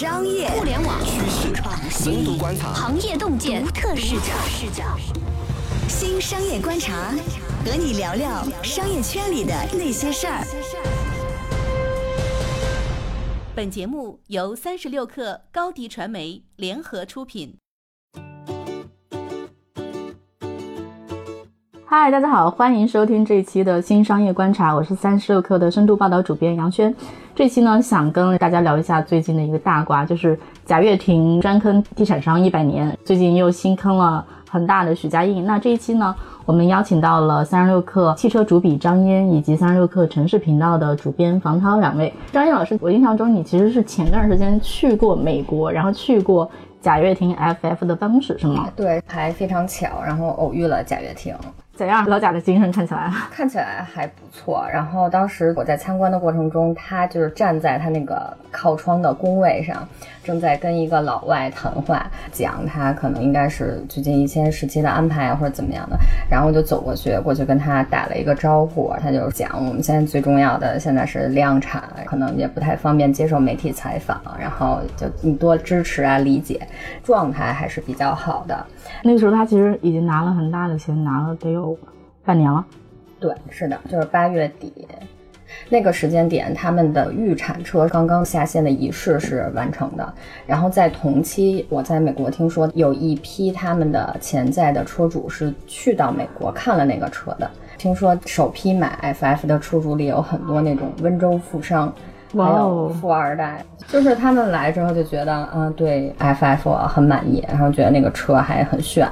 商业、互联网趋势、深度观察、行业洞见、独特视角。新商业观察，和你聊聊商业圈里的那些事儿。本节目由三十六克高低传媒联合出品。嗨，大家好，欢迎收听这一期的新商业观察，我是三十六氪的深度报道主编杨轩。这期呢，想跟大家聊一下最近的一个大瓜，就是贾跃亭专坑地产商一百年，最近又新坑了很大的许家印。那这一期呢，我们邀请到了三十六氪汽车主笔张嫣以及三十六氪城市频道的主编房涛两位。张嫣老师，我印象中你其实是前段时间去过美国，然后去过贾跃亭 FF 的办公室，是吗？对，还非常巧，然后偶遇了贾跃亭。怎样？老贾的精神看起来看起来还不错。然后当时我在参观的过程中，他就是站在他那个靠窗的工位上，正在跟一个老外谈话，讲他可能应该是最近一些时期的安排或者怎么样的。然后我就走过去，过去跟他打了一个招呼。他就讲我们现在最重要的现在是量产，可能也不太方便接受媒体采访。然后就你多支持啊，理解，状态还是比较好的。那个时候他其实已经拿了很大的钱，拿了得有半年了。对，是的，就是八月底那个时间点，他们的预产车刚刚下线的仪式是完成的。然后在同期，我在美国听说有一批他们的潜在的车主是去到美国看了那个车的。听说首批买 FF 的车主里有很多那种温州富商。还有富二代，就是他们来之后就觉得，嗯，对 FF 很满意，然后觉得那个车还很炫。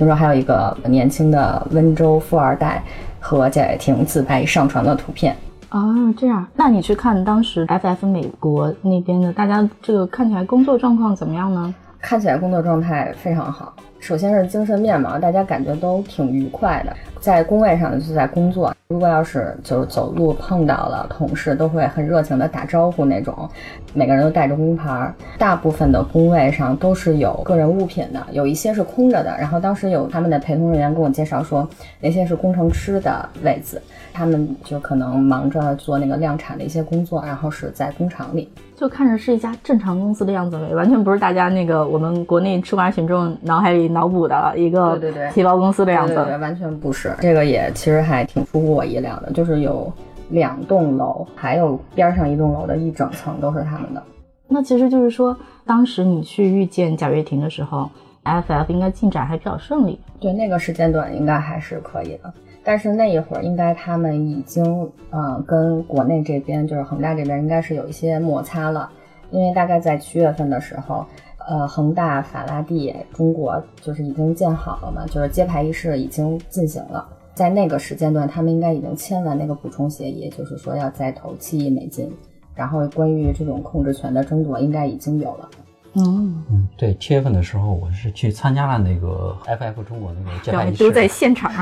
听说还有一个年轻的温州富二代和贾跃亭自拍上传的图片。啊，这样，那你去看当时 FF 美国那边的，大家这个看起来工作状况怎么样呢？看起来工作状态非常好。首先是精神面貌，大家感觉都挺愉快的，在工位上就在工作。如果要是就是走路碰到了同事，都会很热情的打招呼那种。每个人都带着工牌，大部分的工位上都是有个人物品的，有一些是空着的。然后当时有他们的陪同人员跟我介绍说，那些是工程师的位子，他们就可能忙着做那个量产的一些工作，然后是在工厂里。就看着是一家正常公司的样子，完全不是大家那个我们国内吃瓜群众脑海里脑补的一个对对对皮包公司的样子，对对，完全不是。这个也其实还挺出乎我意料的，就是有两栋楼，还有边上一栋楼的一整层都是他们的。那其实就是说，当时你去遇见贾跃亭的时候，FF 应该进展还比较顺利。对，那个时间段应该还是可以的。但是那一会儿，应该他们已经，呃，跟国内这边就是恒大这边应该是有一些摩擦了，因为大概在七月份的时候，呃，恒大法拉第中国就是已经建好了嘛，就是揭牌仪式已经进行了，在那个时间段，他们应该已经签完那个补充协议，就是说要再投七亿美金，然后关于这种控制权的争夺，应该已经有了。嗯嗯，对，七月份的时候，我是去参加了那个 FF 中国那个揭牌仪式，都在现场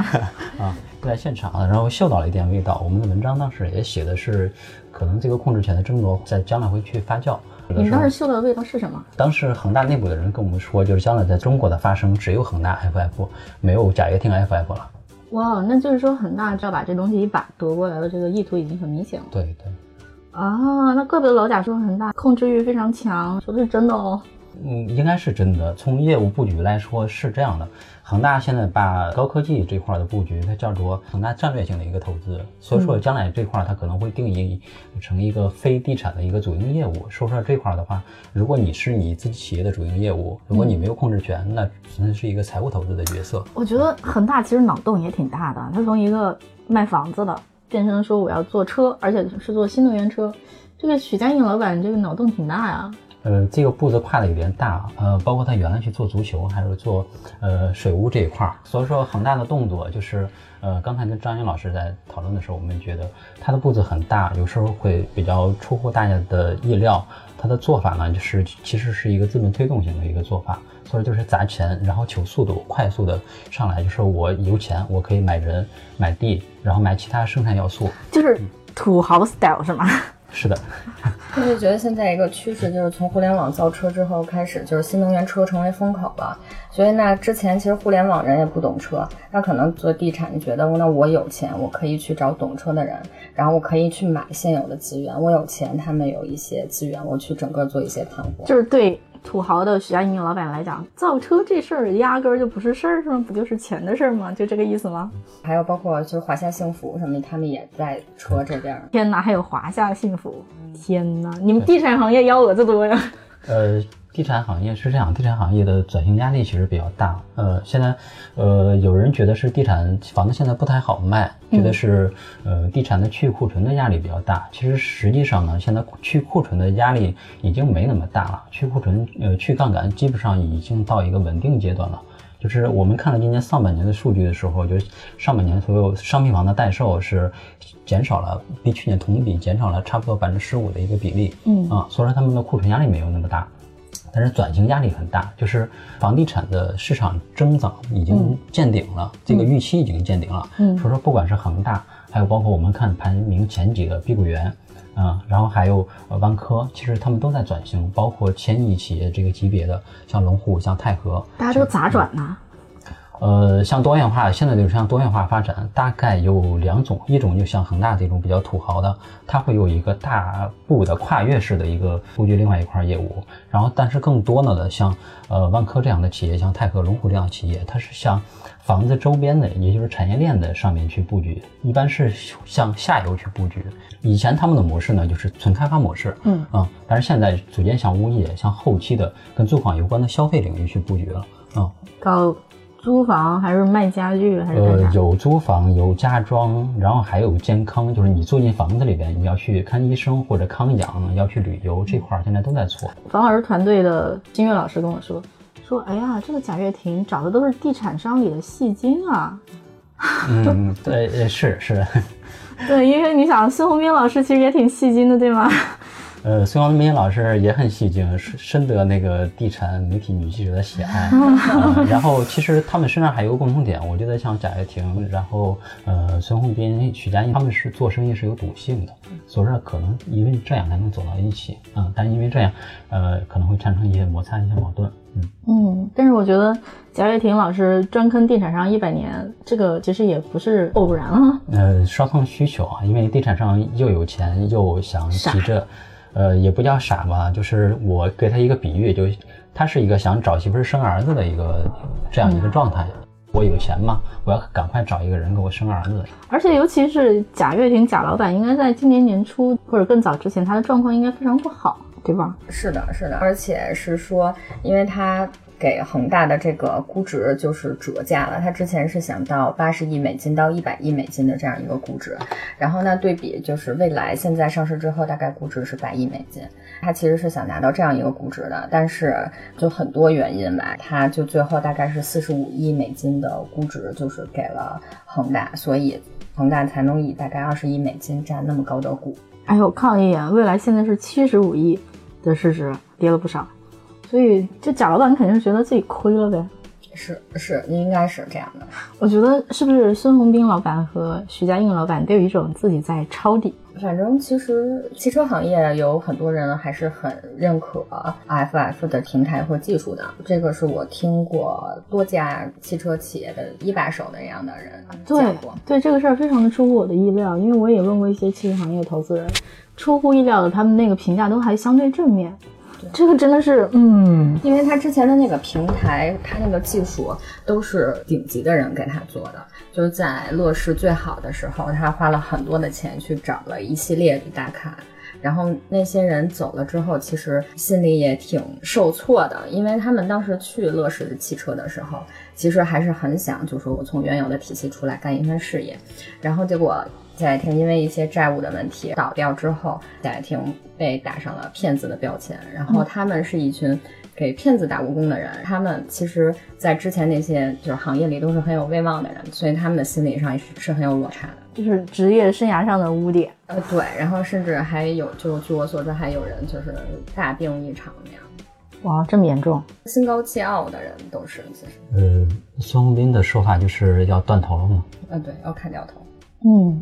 啊，都在现场，然后嗅到了一点味道。我们的文章当时也写的是，可能这个控制权的争夺在将来会去发酵。你们当时嗅到的味道是什么？当时恒大内部的人跟我们说，就是将来在中国的发生只有恒大 FF，没有贾跃亭 FF 了。哇，那就是说恒大要把这东西一把夺过来的，这个意图已经很明显了。对对。啊，那怪不得老贾说恒大控制欲非常强，说的是真的哦。嗯，应该是真的。从业务布局来说是这样的，恒大现在把高科技这块的布局，它叫做恒大战略性的一个投资。所以说将来这块它可能会定义成一个非地产的一个主营业务。说说这块的话，如果你是你自己企业的主营业务，如果你没有控制权，那纯粹是一个财务投资的角色。我觉得恒大其实脑洞也挺大的，他从一个卖房子的。变成了说我要做车，而且是做新能源车，这个许家印老板这个脑洞挺大呀。呃，这个步子跨的有点大，呃，包括他原来去做足球，还是做呃水务这一块儿。所以说恒大的动作就是，呃，刚才跟张云老师在讨论的时候，我们觉得他的步子很大，有时候会比较出乎大家的意料。他的做法呢，就是其实是一个资本推动型的一个做法，所以就是砸钱，然后求速度，快速的上来，就是我有钱，我可以买人、买地，然后买其他生产要素，就是土豪 style 是吗？是的，我就觉得现在一个趋势就是从互联网造车之后开始，就是新能源车成为风口了。所以那之前其实互联网人也不懂车，那可能做地产，你觉得那我有钱，我可以去找懂车的人，然后我可以去买现有的资源。我有钱，他们有一些资源，我去整个做一些盘活。就是对土豪的许家印老板来讲，造车这事儿压根儿就不是事儿，是吗？不就是钱的事儿吗？就这个意思吗？还有包括就是华夏幸福什么，他们也在车这边。天哪，还有华夏幸福！天哪，你们地产行业幺蛾子多呀？呃。地产行业是这样，地产行业的转型压力其实比较大。呃，现在，呃，有人觉得是地产房子现在不太好卖，觉得是呃地产的去库存的压力比较大。其实实际上呢，现在去库存的压力已经没那么大了，去库存呃去杠杆基本上已经到一个稳定阶段了。就是我们看了今年上半年的数据的时候，就上半年所有商品房的待售是减少了，比去年同比减少了差不多百分之十五的一个比例。嗯啊，所以说他们的库存压力没有那么大。但是转型压力很大，就是房地产的市场增长已经见顶了，这个预期已经见顶了。嗯，所以说不管是恒大，还有包括我们看排名前几个碧桂园，啊，然后还有呃万科，其实他们都在转型，包括千亿企业这个级别的，像龙湖、像泰禾，大家都咋转呢？呃，像多元化，现在就是像多元化发展，大概有两种，一种就像恒大这种比较土豪的，它会有一个大步的跨越式的一个布局另外一块业务，然后但是更多的呢，像呃万科这样的企业，像泰禾、龙湖这样的企业，它是向房子周边的，也就是产业链的上面去布局，一般是向下游去布局。以前他们的模式呢，就是纯开发模式，嗯啊，但是现在逐渐向物业、向后期的跟租房有关的消费领域去布局了，啊，高。租房还是卖家具还是呃，有租房，有家装，然后还有健康，就是你住进房子里边，你要去看医生或者康养，要去旅游这块儿，现在都在做。房老师团队的金月老师跟我说，说哎呀，这个贾跃亭找的都是地产商里的戏精啊。嗯，对，是是。对，因为你想，孙宏斌老师其实也挺戏精的，对吗？呃，孙宏斌老师也很戏精，深得那个地产媒体女记者的喜爱。然后，其实他们身上还有个共同点，我觉得像贾跃亭，然后呃，孙宏斌、许家印，他们是做生意是有赌性的，所以说可能因为这样才能走到一起啊。但因为这样，呃，可能会产生一些摩擦、一些矛盾。嗯嗯，但是我觉得贾跃亭老师专坑地产商一百年，这个其实也不是偶然啊。呃，双方需求啊，因为地产商又有钱又想急着。呃，也不叫傻吧，就是我给他一个比喻，就他是一个想找媳妇生儿子的一个这样一个状态。我有钱嘛，我要赶快找一个人给我生儿子。而且尤其是贾跃亭贾老板，应该在今年年初或者更早之前，他的状况应该非常不好，对吧？是的，是的，而且是说，因为他。给恒大的这个估值就是折价了，他之前是想到八十亿美金到一百亿美金的这样一个估值，然后呢对比就是未来现在上市之后大概估值是百亿美金，他其实是想拿到这样一个估值的，但是就很多原因吧，他就最后大概是四十五亿美金的估值就是给了恒大，所以恒大才能以大概二十亿美金占那么高的股。哎呦，我看了一眼，未来现在是七十五亿的市值，跌了不少。所以，就贾老板肯定是觉得自己亏了呗，是是，应该是这样的。我觉得是不是孙宏斌老板和徐家印老板都有一种自己在抄底？反正其实汽车行业有很多人还是很认可 FF 的平台和技术的，这个是我听过多家汽车企业的一把手的这样的人讲过。对这个事儿非常的出乎我的意料，因为我也问过一些汽车行业投资人，出乎意料的，他们那个评价都还相对正面。这个真的是，嗯，因为他之前的那个平台，他那个技术都是顶级的人给他做的。就是在乐视最好的时候，他花了很多的钱去找了一系列的大咖，然后那些人走了之后，其实心里也挺受挫的，因为他们当时去乐视的汽车的时候，其实还是很想，就是我从原有的体系出来干一番事业，然后结果。贾跃亭因为一些债务的问题倒掉之后，贾跃亭被打上了骗子的标签。然后他们是一群给骗子打过工的人，他们其实，在之前那些就是行业里都是很有威望的人，所以他们的心理上是是很有落差的，就是职业生涯上的污点。呃，对，然后甚至还有，就据我所知，还有人就是大病一场那样。哇，这么严重？心高气傲的人都是其实。呃，孙宏斌的说法就是要断头了吗？呃，对，要砍掉头。嗯，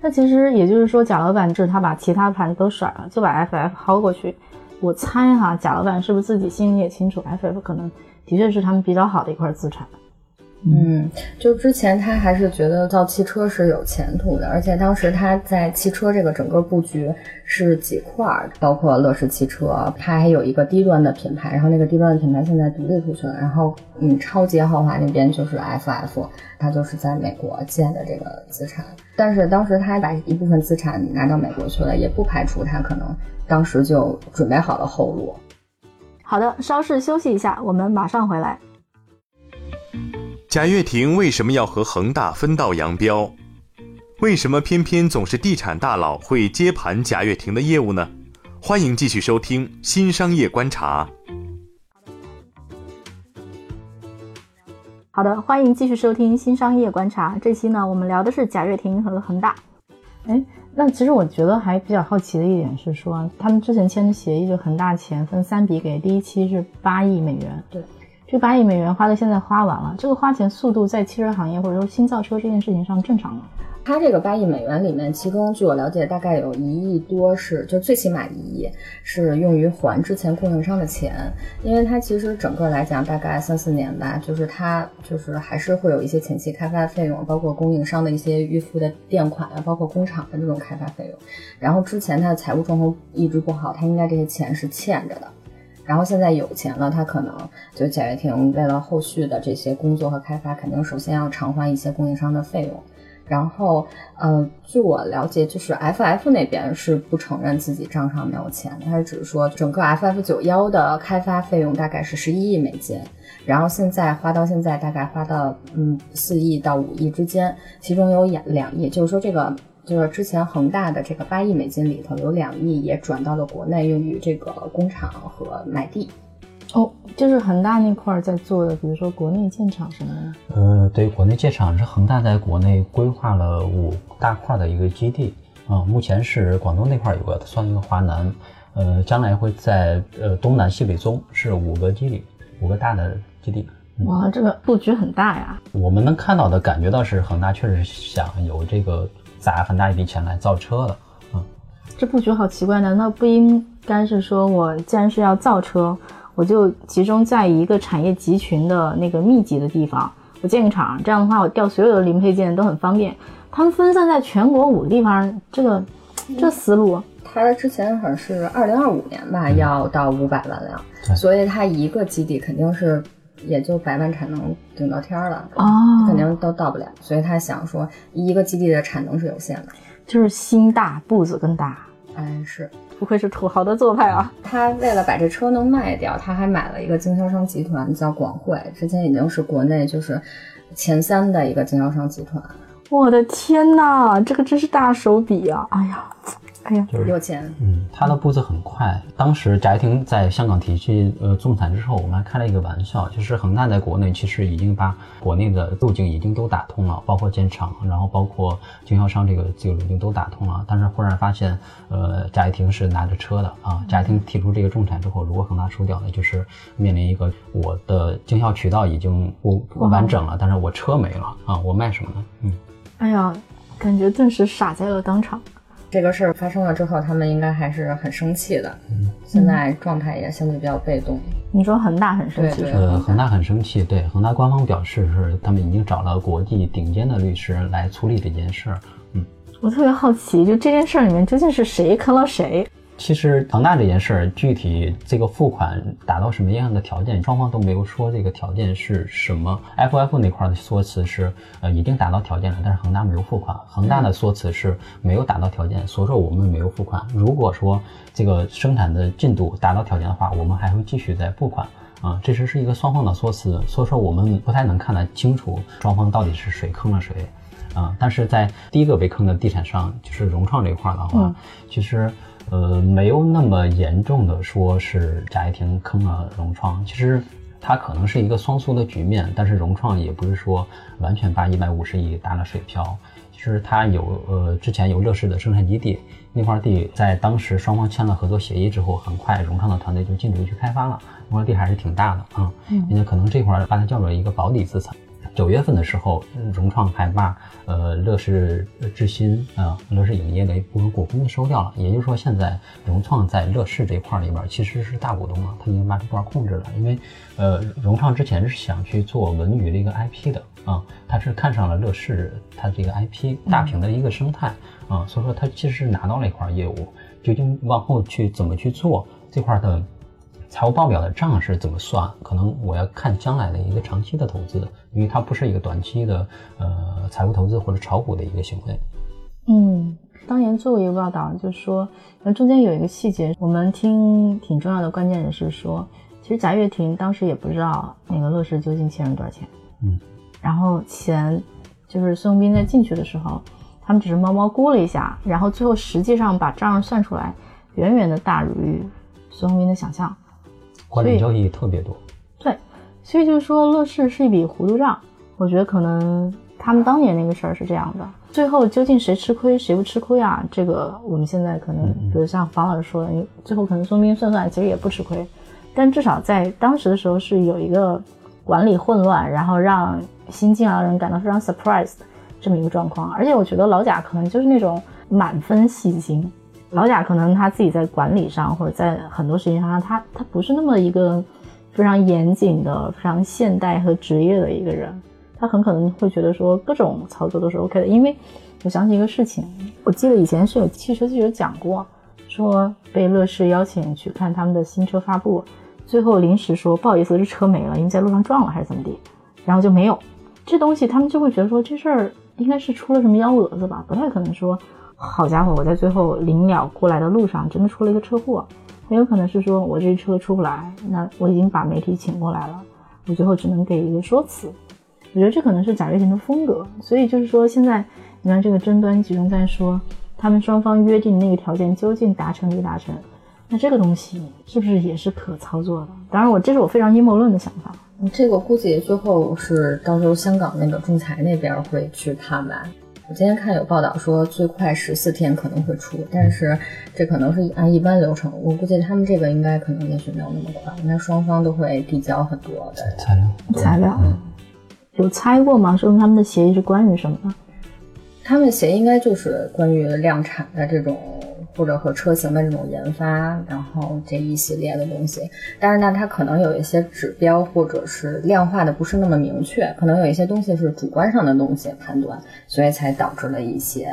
那其实也就是说，贾老板就是他把其他盘子都甩了，就把 FF 薅过去。我猜哈，贾老板是不是自己心里也清楚，FF 可能的确是他们比较好的一块资产。嗯，就之前他还是觉得造汽车是有前途的，而且当时他在汽车这个整个布局是几块儿，包括乐视汽车，他还有一个低端的品牌，然后那个低端的品牌现在独立出去了，然后嗯，超级豪华那边就是 FF，他就是在美国建的这个资产，但是当时他把一部分资产拿到美国去了，也不排除他可能当时就准备好了后路。好的，稍事休息一下，我们马上回来。贾跃亭为什么要和恒大分道扬镳？为什么偏偏总是地产大佬会接盘贾跃亭的业务呢？欢迎继续收听《新商业观察》。好的，欢迎继续收听《新商业观察》。这期呢，我们聊的是贾跃亭和恒大。哎，那其实我觉得还比较好奇的一点是说，他们之前签的协议，就恒大钱分三笔给，第一期是八亿美元。对。这八亿美元花的现在花完了，这个花钱速度在汽车行业或者说新造车这件事情上正常吗？它这个八亿美元里面，其中据我了解，大概有一亿多是，就最起码一亿是用于还之前供应商的钱，因为它其实整个来讲大概三四年吧，就是它就是还是会有一些前期开发费用，包括供应商的一些预付的垫款啊，包括工厂的这种开发费用，然后之前它的财务状况一直不好，它应该这些钱是欠着的。然后现在有钱了，他可能就贾跃亭为了后续的这些工作和开发，肯定首先要偿还一些供应商的费用。然后，呃，据我了解，就是 FF 那边是不承认自己账上没有钱，他是只是说整个 FF 九幺的开发费用大概是十一亿美金，然后现在花到现在大概花到嗯四亿到五亿之间，其中有两两亿，就是说这个。就是之前恒大的这个八亿美金里头有两亿也转到了国内，用于这个工厂和买地。哦，就是恒大那块在做的，比如说国内建厂什么的。呃，对，国内建厂是恒大在国内规划了五大块的一个基地啊，目前是广东那块有个算一个华南，呃，将来会在呃东南西北中是五个基地，五个大的基地。哇，这个布局很大呀！我们能看到的感觉到是恒大确实想有这个。砸很大一笔钱来造车的，嗯，这布局好奇怪，难道不应该是说，我既然是要造车，我就集中在一个产业集群的那个密集的地方，我建个厂，这样的话，我调所有的零配件都很方便。他们分散在全国五个地方，这个 这思路，他之前好像是二零二五年吧，要到五百万辆，所以他一个基地肯定是。也就百万产能顶到天了，哦，肯定都到不了，所以他想说，一个基地的产能是有限的，就是心大步子更大。哎，是，不愧是土豪的做派啊！他为了把这车能卖掉，他还买了一个经销商集团，叫广汇，之前已经是国内就是前三的一个经销商集团。我的天哪，这个真是大手笔啊！哎呀。哎呀，就是有钱。嗯，他的步子很快。当时翟婷在香港提起呃重产之后，我们还开了一个玩笑，就是恒大在国内其实已经把国内的路径已经都打通了，包括建厂，然后包括经销商这个这个路径都打通了。但是忽然发现，呃，贾跃亭是拿着车的啊。贾跃亭提出这个重产之后，如果恒大输掉呢，就是面临一个我的经销渠道已经不不完整了，但是我车没了啊，我卖什么呢？嗯，哎呀，感觉顿时傻在了当场。这个事儿发生了之后，他们应该还是很生气的。嗯，现在状态也相对比较被动。你说恒大很生气？呃，恒大很生气。对，恒大官方表示是他们已经找了国际顶尖的律师来处理这件事儿。嗯，我特别好奇，就这件事儿里面究竟是谁坑了谁？其实恒大这件事儿，具体这个付款达到什么样的条件，双方都没有说这个条件是什么。FF 那块的说辞是，呃，已经达到条件了，但是恒大没有付款。恒大的说辞是没有达到条件，所以说我们没有付款。如果说这个生产的进度达到条件的话，我们还会继续再付款。啊，这只是一个双方的说辞，所以说我们不太能看得清楚双方到底是谁坑了谁。啊，但是在第一个被坑的地产商，就是融创这块的话，其实。呃，没有那么严重的说是贾跃亭坑了融创，其实它可能是一个双输的局面，但是融创也不是说完全把一百五十亿打了水漂，其实它有呃之前有乐视的生产基地，那块地在当时双方签了合作协议之后，很快融创的团队就进驻去开发了，那块地还是挺大的啊，因为可能这块把它叫做一个保底资产。九月份的时候，融创还把呃乐视智新啊、乐视影业的一部分股份给收掉了。也就是说，现在融创在乐视这一块里边其实是大股东了，他已经把这块控制了。因为呃，融创之前是想去做文娱的一个 IP 的啊，他是看上了乐视它这个 IP 大屏的一个生态啊，所以说他其实是拿到了一块业务。究竟往后去怎么去做这块的财务报表的账是怎么算？可能我要看将来的一个长期的投资，因为它不是一个短期的呃财务投资或者炒股的一个行为。嗯，当年做过一个报道，就是说，那中间有一个细节，我们听挺重要的关键人士说，其实贾跃亭当时也不知道那个乐视究竟欠了多少钱。嗯，然后钱就是孙宏斌在进去的时候。他们只是猫猫估了一下，然后最后实际上把账算出来，远远的大于孙宏斌的想象，关联交易特别多。对，所以就是说乐视是一笔糊涂账。我觉得可能他们当年那个事儿是这样的，最后究竟谁吃亏谁不吃亏啊？这个我们现在可能，比如像房老师说的，最后可能孙斌算算其实也不吃亏，但至少在当时的时候是有一个管理混乱，然后让新进来的人感到非常 surprised。这么一个状况，而且我觉得老贾可能就是那种满分戏精。老贾可能他自己在管理上或者在很多事情上，他他不是那么一个非常严谨的、非常现代和职业的一个人。他很可能会觉得说各种操作都是 OK 的。因为我想起一个事情，我记得以前是有汽车记者讲过，说被乐视邀请去看他们的新车发布，最后临时说不好意思，这车没了，因为在路上撞了还是怎么地，然后就没有这东西，他们就会觉得说这事儿。应该是出了什么幺蛾子吧，不太可能说，好家伙，我在最后临了过来的路上真的出了一个车祸，很有可能是说我这车出不来，那我已经把媒体请过来了，我最后只能给一个说辞。我觉得这可能是贾跃亭的风格，所以就是说现在你看这个争端集中在说他们双方约定那个条件究竟达成没达成，那这个东西是不是也是可操作的？当然我这是我非常阴谋论的想法。这个估计最后是到时候香港那个仲裁那边会去判吧。我今天看有报道说最快十四天可能会出，但是这可能是按一般流程。我估计他们这个应该可能也许没有那么快，应该双方都会递交很多的材料。材料，有猜过吗？说他们的协议是关于什么？他们协议应该就是关于量产的这种。或者和车型的这种研发，然后这一系列的东西，但是呢，它可能有一些指标或者是量化的不是那么明确，可能有一些东西是主观上的东西判断，所以才导致了一些。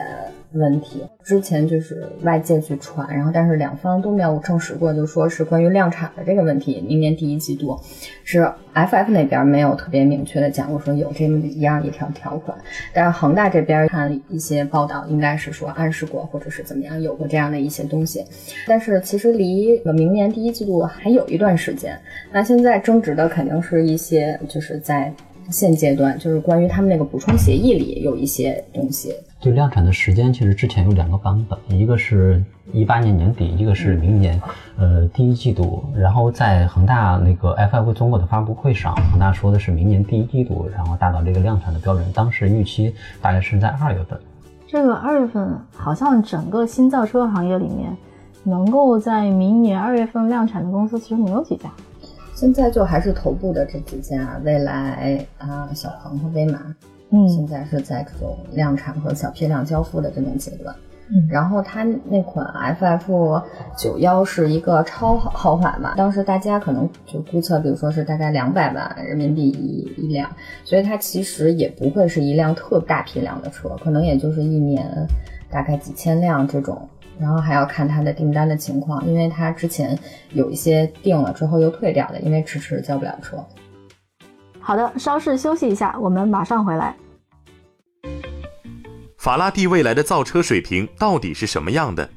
问题。之前就是外界去传，然后但是两方都没有证实过，就说是关于量产的这个问题，明年第一季度。是 FF 那边没有特别明确的讲过说有这么一样一条条款，但是恒大这边看一些报道，应该是说暗示过或者是怎么样有过这样的一些东西，但是其实离明年第一季度还有一段时间，那现在争执的肯定是一些就是在现阶段就是关于他们那个补充协议里有一些东西。对量产的时间，其实之前有两个版本，一个是一八年年底，一个是明年，呃，第一季度。然后在恒大那个 FF 中国的发布会上，恒大说的是明年第一季度，然后达到这个量产的标准。当时预期大概是在二月份。这个二月份好像整个新造车行业里面，能够在明年二月份量产的公司其实没有几家。现在就还是头部的这几家，未来啊、小鹏和威马。嗯，现在是在这种量产和小批量交付的这种阶段。嗯，然后它那款 FF 九幺是一个超豪华嘛，当时大家可能就估测，比如说是大概两百万人民币一一辆，所以它其实也不会是一辆特大批量的车，可能也就是一年大概几千辆这种。然后还要看他的订单的情况，因为他之前有一些订了之后又退掉的，因为迟迟交不了车。好的，稍事休息一下，我们马上回来。法拉第未来的造车水平到底是什么样的？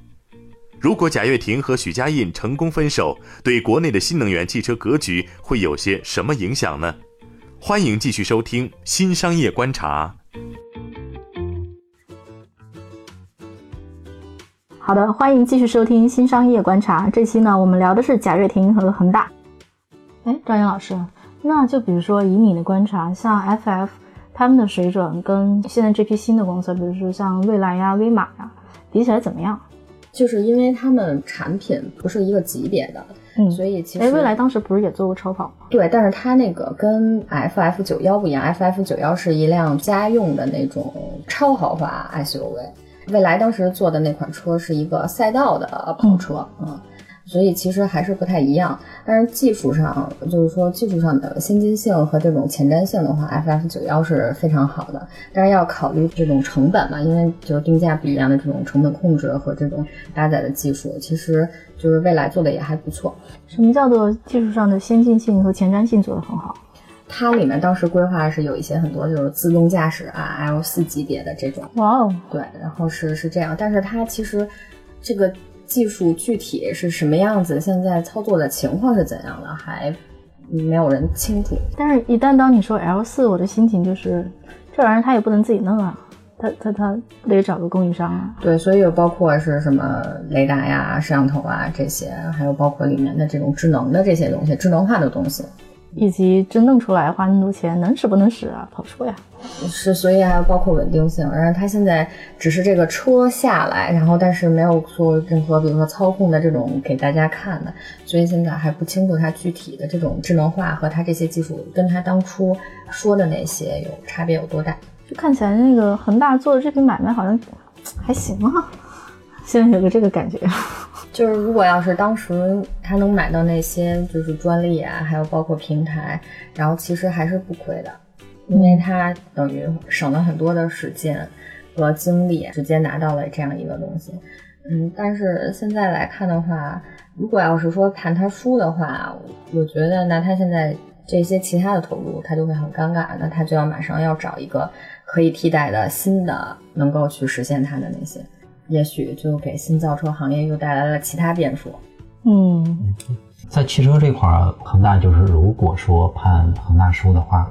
如果贾跃亭和许家印成功分手，对国内的新能源汽车格局会有些什么影响呢？欢迎继续收听《新商业观察》。好的，欢迎继续收听《新商业观察》。这期呢，我们聊的是贾跃亭和恒大。哎，张岩老师，那就比如说以你的观察，像 FF。他们的水准跟现在这批新的公司，比如说像蔚来呀、威马呀，比起来怎么样？就是因为他们产品不是一个级别的，嗯，所以其实哎，蔚来当时不是也做过超跑吗？对，但是它那个跟 FF 九幺不一样，FF 九幺是一辆家用的那种超豪华 SUV，蔚来当时做的那款车是一个赛道的跑车，嗯。所以其实还是不太一样，但是技术上，就是说技术上的先进性和这种前瞻性的话，FF 九幺是非常好的。但是要考虑这种成本嘛，因为就是定价不一样的这种成本控制和这种搭载的技术，其实就是未来做的也还不错。什么叫做技术上的先进性和前瞻性做得很好？它里面当时规划是有一些很多就是自动驾驶啊，L 四级别的这种。哇哦，对，然后是是这样，但是它其实这个。技术具体是什么样子？现在操作的情况是怎样的？还没有人清楚。但是，一旦当你说 L 四，我的心情就是这玩意儿它也不能自己弄啊，它它它得找个供应商啊。对，所以有包括是什么雷达呀、摄像头啊这些，还有包括里面的这种智能的这些东西、智能化的东西。以及真弄出来花那么多钱，能使不能使啊？跑车呀，是，所以还要包括稳定性。然后它现在只是这个车下来，然后但是没有做任何，比如说操控的这种给大家看的，所以现在还不清楚它具体的这种智能化和它这些技术跟它当初说的那些有差别有多大。就看起来那个恒大做的这笔买卖好像还行啊，现在有个这个感觉。就是如果要是当时他能买到那些就是专利啊，还有包括平台，然后其实还是不亏的，因为他等于省了很多的时间和精力，直接拿到了这样一个东西。嗯，但是现在来看的话，如果要是说看他输的话，我觉得那他现在这些其他的投入他就会很尴尬，那他就要马上要找一个可以替代的新的，能够去实现他的那些。也许就给新造车行业又带来了其他变数。嗯，在汽车这块儿，恒大就是如果说判恒大输的话，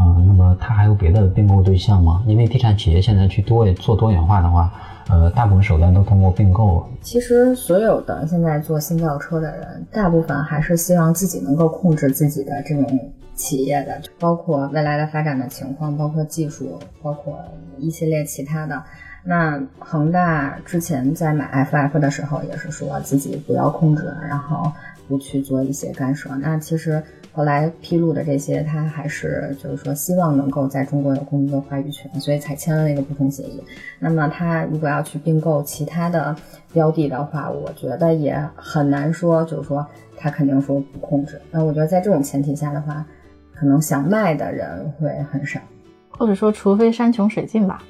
嗯，那么它还有别的并购对象吗？因为地产企业现在去多做多元化的话，呃，大部分手段都通过并购。其实所有的现在做新造车的人，大部分还是希望自己能够控制自己的这种企业的，包括未来的发展的情况，包括技术，包括一系列其他的。那恒大之前在买 FF 的时候，也是说自己不要控制，然后不去做一些干涉。那其实后来披露的这些，他还是就是说希望能够在中国有更多的话语权，所以才签了那个不同协议。那么他如果要去并购其他的标的的话，我觉得也很难说，就是说他肯定说不控制。那我觉得在这种前提下的话，可能想卖的人会很少，或者说除非山穷水尽吧。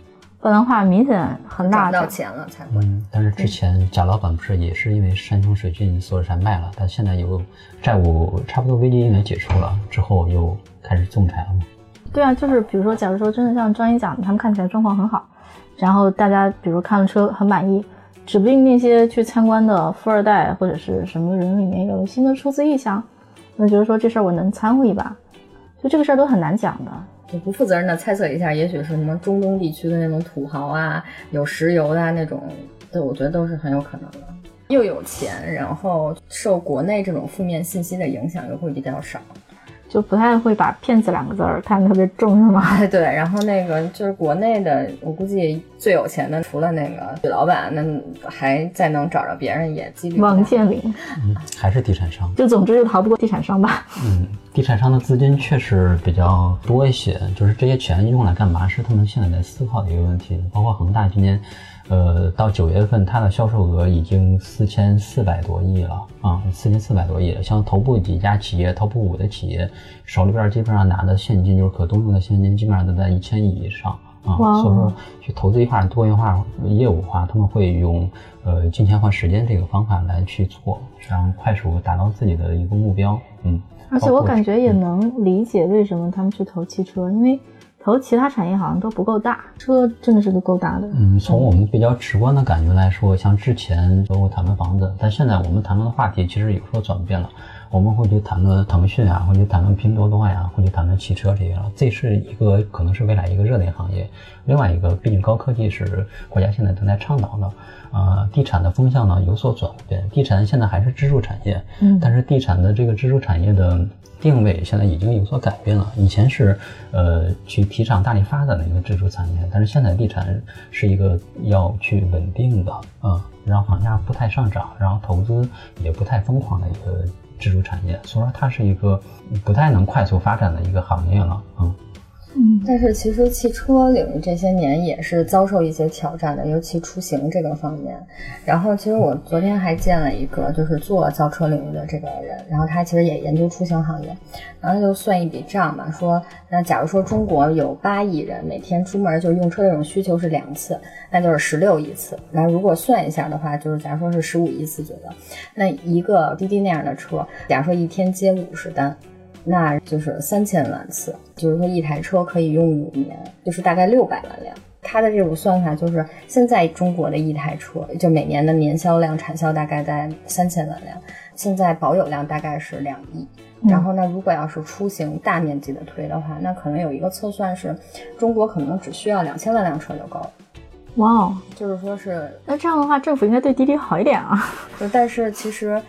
不然的话，明显很大到钱了才会。嗯，但是之前贾老板不是也是因为山穷水尽，所以才卖了。但现在有债务差不多危机应该解除了，之后又开始仲裁了吗？对啊，就是比如说，假如说真的像张一讲的，他们看起来状况很好，然后大家比如看了车很满意，指不定那些去参观的富二代或者是什么人里面有新的出资意向，那觉得说这事儿我能掺和一把，就这个事儿都很难讲的。我不负责任的猜测一下，也许是什么中东地区的那种土豪啊，有石油的那种，对，我觉得都是很有可能的。又有钱，然后受国内这种负面信息的影响又会比较少。就不太会把“骗子”两个字儿看得特别重，是吗？对，然后那个就是国内的，我估计最有钱的，除了那个许老板，那还再能找着别人也几率。王健林，嗯，还是地产商。就总之就逃不过地产商吧。嗯，地产商的资金确实比较多一些，就是这些钱用来干嘛，是他们现在在思考的一个问题。包括恒大今年。呃，到九月份，它的销售额已经四千四百多亿了啊，四千四百多亿。像头部几家企业，top 五的企业手里边基本上拿的现金，就是可动用的现金，基本上都在一千亿以上啊。所以说，去投资一块多元化业务的话，他们会用呃金钱换时间这个方法来去做，这样快速达到自己的一个目标。嗯，而且我感觉也能理解为什么他们去投汽车，因为。投其他产业好像都不够大，车真的是个够大的。嗯，从我们比较直观的感觉来说，像之前包括谈论房子，但现在我们谈论的话题其实有所转变了。我们会去谈论腾讯啊，会去谈论拼多多呀，会去谈论汽车这些了。这是一个可能是未来一个热点行业。另外一个，毕竟高科技是国家现在正在倡导的。呃，地产的风向呢有所转变，地产现在还是支柱产业，嗯，但是地产的这个支柱产业的。定位现在已经有所改变了。以前是，呃，去提倡大力发展的一个支柱产业，但是现在地产是一个要去稳定的，嗯，让房价不太上涨，然后投资也不太疯狂的一个支柱产业，所以说它是一个不太能快速发展的一个行业了，嗯。但是其实汽车领域这些年也是遭受一些挑战的，尤其出行这个方面。然后，其实我昨天还见了一个就是做造车领域的这个人，然后他其实也研究出行行业，然后他就算一笔账嘛，说那假如说中国有八亿人每天出门就用车这种需求是两次，那就是十六亿次。那如果算一下的话，就是假如说是十五亿次左右，那一个滴滴那样的车，假如说一天接五十单。那就是三千万次，就是说一台车可以用五年，就是大概六百万辆。它的这种算法就是，现在中国的一台车，就每年的年销量、产销大概在三千万辆，现在保有量大概是两亿。然后呢，如果要是出行大面积的推的话，那可能有一个测算是，中国可能只需要两千万辆车就够了。哇哦，就是说是，那这样的话，政府应该对滴滴好一点啊。就但是其实。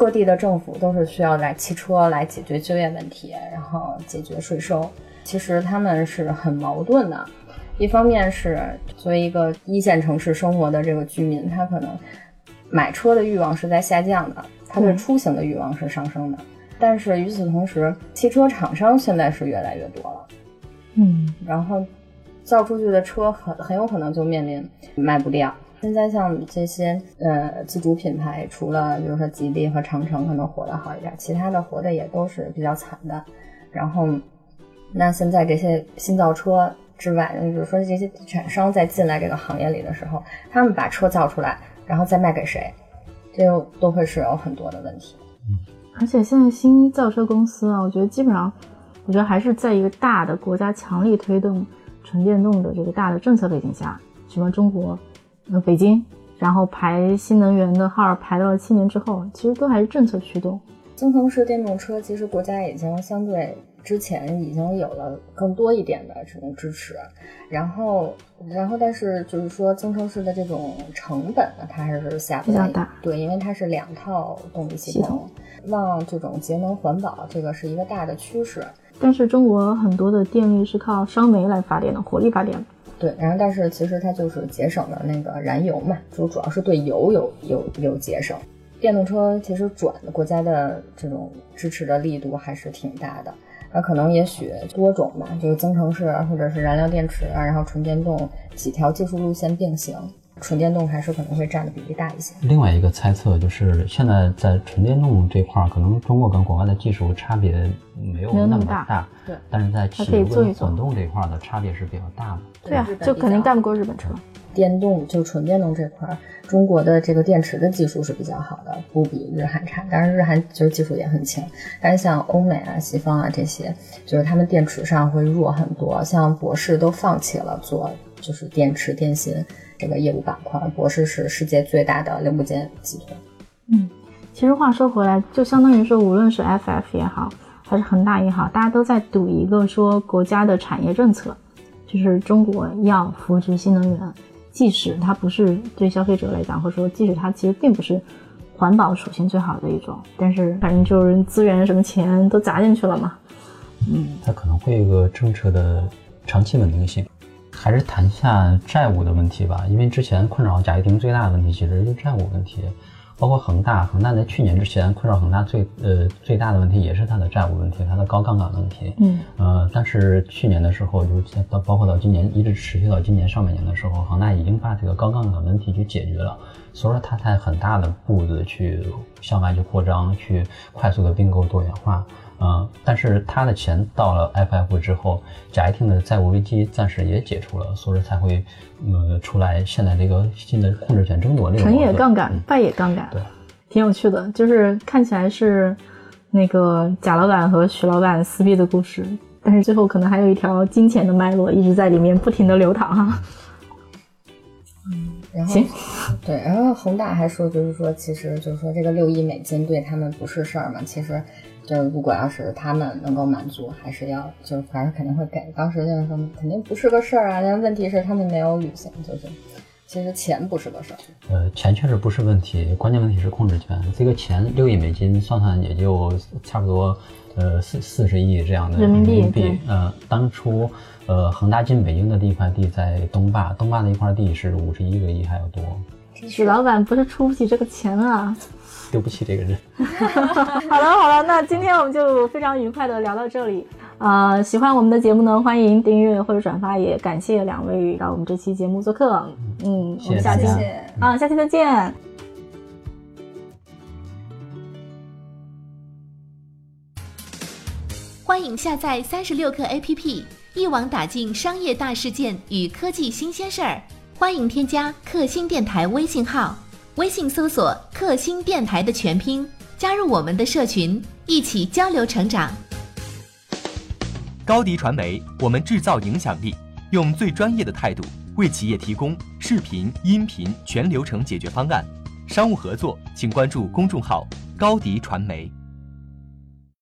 各地的政府都是需要来汽车来解决就业问题，然后解决税收。其实他们是很矛盾的，一方面是作为一个一线城市生活的这个居民，他可能买车的欲望是在下降的，他对出行的欲望是上升的。但是与此同时，汽车厂商现在是越来越多了，嗯，然后造出去的车很很有可能就面临卖不掉。现在像这些呃自主品牌，除了比如说吉利和长城可能活得好一点，其他的活的也都是比较惨的。然后，那现在这些新造车之外，比如说这些地产商在进来这个行业里的时候，他们把车造出来，然后再卖给谁，这又都会是有很多的问题。而且现在新造车公司啊，我觉得基本上，我觉得还是在一个大的国家强力推动纯电动的这个大的政策背景下，什么中国。呃，北京，然后排新能源的号排到了七年之后，其实都还是政策驱动。增程式电动车其实国家已经相对之前已经有了更多一点的这种支持，然后，然后但是就是说增程式的这种成本呢，它还是下不来。比较大。对，因为它是两套动力系统，往这种节能环保这个是一个大的趋势。但是中国很多的电力是靠烧煤来发电的，火力发电。对，然后但是其实它就是节省了那个燃油嘛，就主要是对油有有有节省。电动车其实转的国家的这种支持的力度还是挺大的，那可能也许多种吧，就是增程式或者是燃料电池啊，然后纯电动几条技术路线并行。纯电动还是可能会占的比例大一些。另外一个猜测就是，现在在纯电动这块儿，可能中国跟国外的技术差别没有那么大，对。但是在汽油跟混动这块儿的差别是比较大的。对啊，就肯定干不过日本车。电动就纯电动这块儿，中国的这个电池的技术是比较好的，不比日韩差。当然，日韩就是技术也很强，但是像欧美啊、西方啊这些，就是他们电池上会弱很多。像博士都放弃了做就是电池电芯。这个业务板块，博士是世界最大的零部件集团。嗯，其实话说回来，就相当于说，无论是 FF 也好，还是恒大也好，大家都在赌一个说国家的产业政策，就是中国要扶持新能源，即使它不是对消费者来讲，或者说即使它其实并不是环保属性最好的一种，但是反正就是资源什么钱都砸进去了嘛。嗯，它可能会有一个政策的长期稳定性。还是谈一下债务的问题吧，因为之前困扰贾跃亭最大的问题其实就是债务问题，包括恒大，恒大在去年之前困扰恒大最呃最大的问题也是它的债务问题，它的高杠杆问题。嗯，呃，但是去年的时候，就到包括到今年一直持续到今年上半年的时候，恒大已经把这个高杠杆问题去解决了，所以说它在很大的步子去向外去扩张，去快速的并购多元化。嗯，但是他的钱到了 FF 之后，贾跃亭的债务危机暂时也解除了，所以才会呃出来现在这个新的控制权争夺。成也杠杆，败也杠杆，对，挺有趣的，就是看起来是那个贾老板和徐老板撕逼的故事，但是最后可能还有一条金钱的脉络一直在里面不停的流淌哈。嗯，然后对，然后宏大还说，就是说，其实就是说这个六亿美金对他们不是事儿嘛，其实。就是如果要是他们能够满足，还是要就反正肯定会给。当时就是说肯定不是个事儿啊，但问题是他们没有履行，就是其实钱不是个事儿。呃，钱确实不是问题，关键问题是控制权。这个钱六亿美金算算也就差不多呃四四十亿这样的人民币。呃，当初呃恒大进北京的第一块地在东坝，东坝那一块地是五十一个亿还要多。许老板不是出不起这个钱啊。丢不起这个人。好了好了，那今天我们就非常愉快的聊到这里。呃，喜欢我们的节目呢，欢迎订阅或者转发，也感谢两位到我们这期节目做客。嗯，我们下期啊，下期再见。欢迎下载三十六课 APP，一网打尽商业大事件与科技新鲜事儿。欢迎添加克星电台微信号，微信搜索“克星电台”的全拼，加入我们的社群，一起交流成长。高迪传媒，我们制造影响力，用最专业的态度为企业提供视频、音频全流程解决方案。商务合作，请关注公众号“高迪传媒”。